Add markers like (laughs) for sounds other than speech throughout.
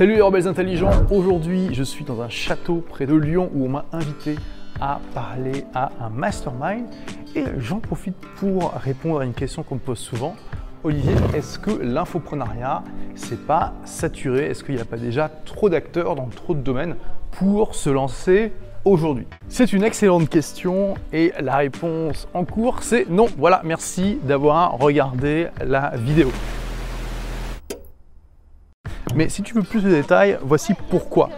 Salut les rebelles intelligents, aujourd'hui je suis dans un château près de Lyon où on m'a invité à parler à un mastermind et j'en profite pour répondre à une question qu'on me pose souvent. Olivier, est-ce que l'infoprenariat c'est pas saturé? Est-ce qu'il n'y a pas déjà trop d'acteurs dans trop de domaines pour se lancer aujourd'hui? C'est une excellente question et la réponse en cours c'est non. Voilà, merci d'avoir regardé la vidéo. Mais si tu veux plus de détails, voici pourquoi.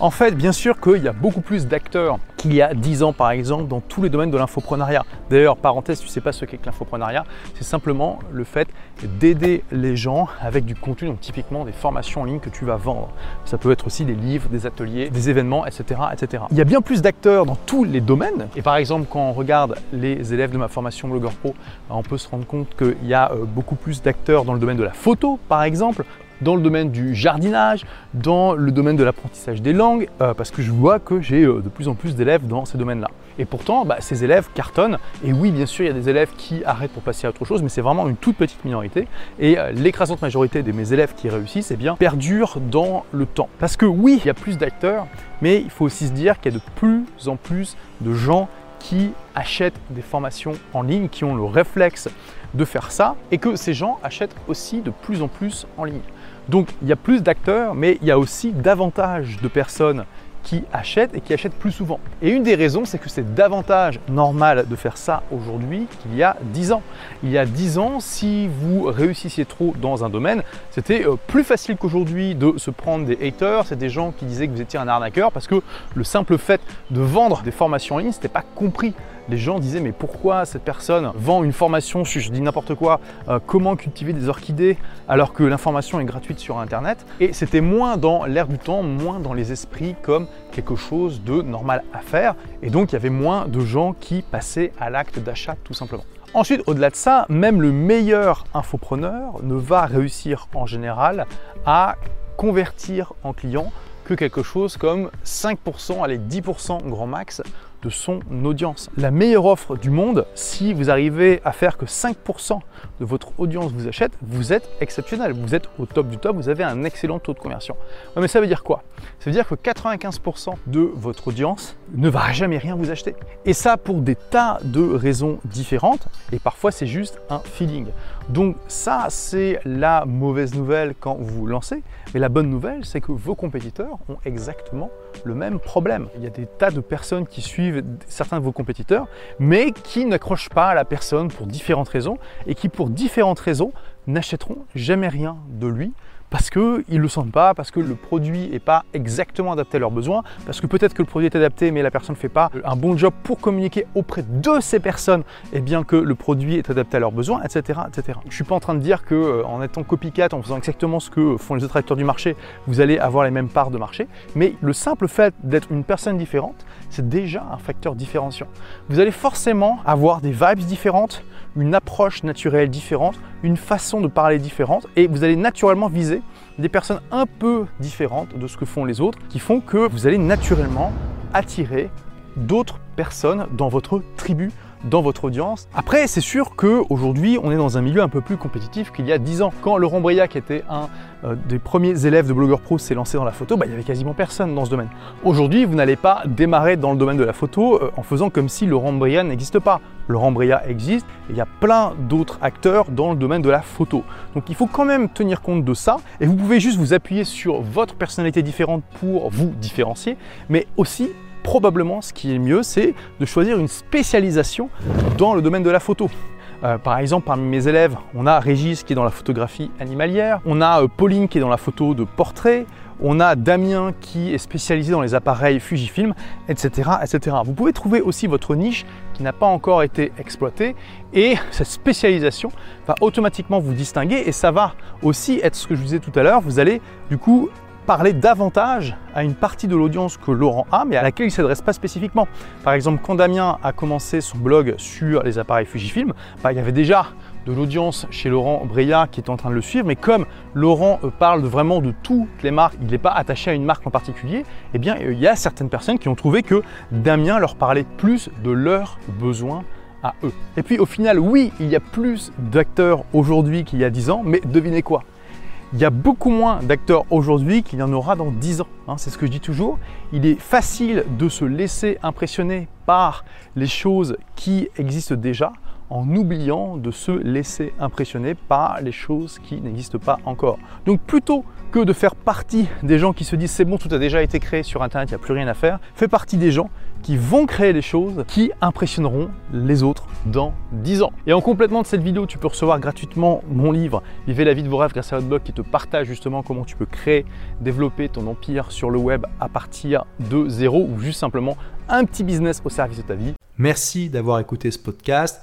En fait, bien sûr qu'il y a beaucoup plus d'acteurs qu'il y a 10 ans, par exemple, dans tous les domaines de l'infoprenariat. D'ailleurs, parenthèse, tu ne sais pas ce qu'est que l'infoprenariat, c'est simplement le fait d'aider les gens avec du contenu, donc typiquement des formations en ligne que tu vas vendre. Ça peut être aussi des livres, des ateliers, des événements, etc. etc. Il y a bien plus d'acteurs dans tous les domaines. Et par exemple, quand on regarde les élèves de ma formation Blogger Pro, on peut se rendre compte qu'il y a euh, beaucoup plus d'acteurs dans le domaine de la photo, par exemple dans le domaine du jardinage, dans le domaine de l'apprentissage des langues, euh, parce que je vois que j'ai euh, de plus en plus d'élèves dans ces domaines-là. Et pourtant, bah, ces élèves cartonnent. Et oui, bien sûr, il y a des élèves qui arrêtent pour passer à autre chose, mais c'est vraiment une toute petite minorité. Et euh, l'écrasante majorité de mes élèves qui réussissent, eh bien, perdurent dans le temps. Parce que oui, il y a plus d'acteurs, mais il faut aussi se dire qu'il y a de plus en plus de gens qui achètent des formations en ligne, qui ont le réflexe de faire ça, et que ces gens achètent aussi de plus en plus en ligne. Donc il y a plus d'acteurs, mais il y a aussi davantage de personnes qui achètent et qui achètent plus souvent. Et une des raisons, c'est que c'est davantage normal de faire ça aujourd'hui qu'il y a 10 ans. Il y a 10 ans, si vous réussissiez trop dans un domaine, c'était euh, plus facile qu'aujourd'hui de se prendre des haters, c'est des gens qui disaient que vous étiez un arnaqueur parce que le simple fait de vendre des formations en ligne, n'était pas compris les gens disaient mais pourquoi cette personne vend une formation je dis n'importe quoi, euh, comment cultiver des orchidées alors que l'information est gratuite sur Internet? Et c'était moins dans l'air du temps, moins dans les esprits comme quelque chose de normal à faire. Et donc il y avait moins de gens qui passaient à l'acte d'achat tout simplement. Ensuite, au-delà de ça, même le meilleur infopreneur ne va réussir en général à convertir en client que quelque chose comme 5%, allez 10% grand max de son audience. La meilleure offre du monde, si vous arrivez à faire que 5% de votre audience vous achète, vous êtes exceptionnel, vous êtes au top du top, vous avez un excellent taux de conversion. mais ça veut dire quoi? Ça veut dire que 95% de votre audience ne va jamais rien vous acheter. Et ça pour des tas de raisons différentes, et parfois c'est juste un feeling. Donc ça, c'est la mauvaise nouvelle quand vous vous lancez, mais la bonne nouvelle, c'est que vos compétiteurs ont exactement le même problème. Il y a des tas de personnes qui suivent certains de vos compétiteurs, mais qui n'accrochent pas à la personne pour différentes raisons et qui, pour différentes raisons, n'achèteront jamais rien de lui parce qu'ils ne le sentent pas, parce que le produit n'est pas exactement adapté à leurs besoins, parce que peut-être que le produit est adapté mais la personne ne fait pas un bon job pour communiquer auprès de ces personnes, et bien que le produit est adapté à leurs besoins, etc. etc. Je ne suis pas en train de dire qu'en euh, étant copycat, en faisant exactement ce que font les autres acteurs du marché, vous allez avoir les mêmes parts de marché, mais le simple fait d'être une personne différente, c'est déjà un facteur différenciant. Vous allez forcément avoir des vibes différentes, une approche naturelle différente, une façon de parler différente, et vous allez naturellement viser des personnes un peu différentes de ce que font les autres, qui font que vous allez naturellement attirer d'autres personnes dans votre tribu, dans votre audience. Après, c'est sûr qu'aujourd'hui, on est dans un milieu un peu plus compétitif qu'il y a 10 ans. Quand Laurent Briac était un euh, des premiers élèves de Blogueur Pro s'est lancé dans la photo, bah, il n'y avait quasiment personne dans ce domaine. Aujourd'hui, vous n'allez pas démarrer dans le domaine de la photo euh, en faisant comme si Laurent Briac n'existe pas. Laurent Briac existe et il y a plein d'autres acteurs dans le domaine de la photo. Donc il faut quand même tenir compte de ça et vous pouvez juste vous appuyer sur votre personnalité différente pour vous différencier, mais aussi probablement ce qui est mieux, c'est de choisir une spécialisation dans le domaine de la photo. Euh, par exemple, parmi mes élèves, on a Régis qui est dans la photographie animalière, on a euh, Pauline qui est dans la photo de portrait, on a Damien qui est spécialisé dans les appareils Fujifilm, etc., etc. Vous pouvez trouver aussi votre niche qui n'a pas encore été exploitée et (laughs) cette spécialisation va automatiquement vous distinguer et ça va aussi être ce que je vous disais tout à l'heure, vous allez du coup parler davantage à une partie de l'audience que Laurent a, mais à laquelle il ne s'adresse pas spécifiquement. Par exemple, quand Damien a commencé son blog sur les appareils Fujifilm, bah, il y avait déjà de l'audience chez Laurent Breya qui était en train de le suivre, mais comme Laurent euh, parle vraiment de toutes les marques, il n'est pas attaché à une marque en particulier, eh bien il y a certaines personnes qui ont trouvé que Damien leur parlait plus de leurs besoins à eux. Et puis au final, oui, il y a plus d'acteurs aujourd'hui qu'il y a 10 ans, mais devinez quoi? Il y a beaucoup moins d'acteurs aujourd'hui qu'il y en aura dans 10 ans. Hein, c'est ce que je dis toujours. Il est facile de se laisser impressionner par les choses qui existent déjà en oubliant de se laisser impressionner par les choses qui n'existent pas encore. Donc plutôt que de faire partie des gens qui se disent c'est bon, tout a déjà été créé sur Internet, il n'y a plus rien à faire, fais partie des gens qui vont créer les choses qui impressionneront les autres dans 10 ans. Et en complément de cette vidéo, tu peux recevoir gratuitement mon livre Vivez la vie de vos rêves grâce à votre blog qui te partage justement comment tu peux créer, développer ton empire sur le web à partir de zéro ou juste simplement un petit business au service de ta vie. Merci d'avoir écouté ce podcast.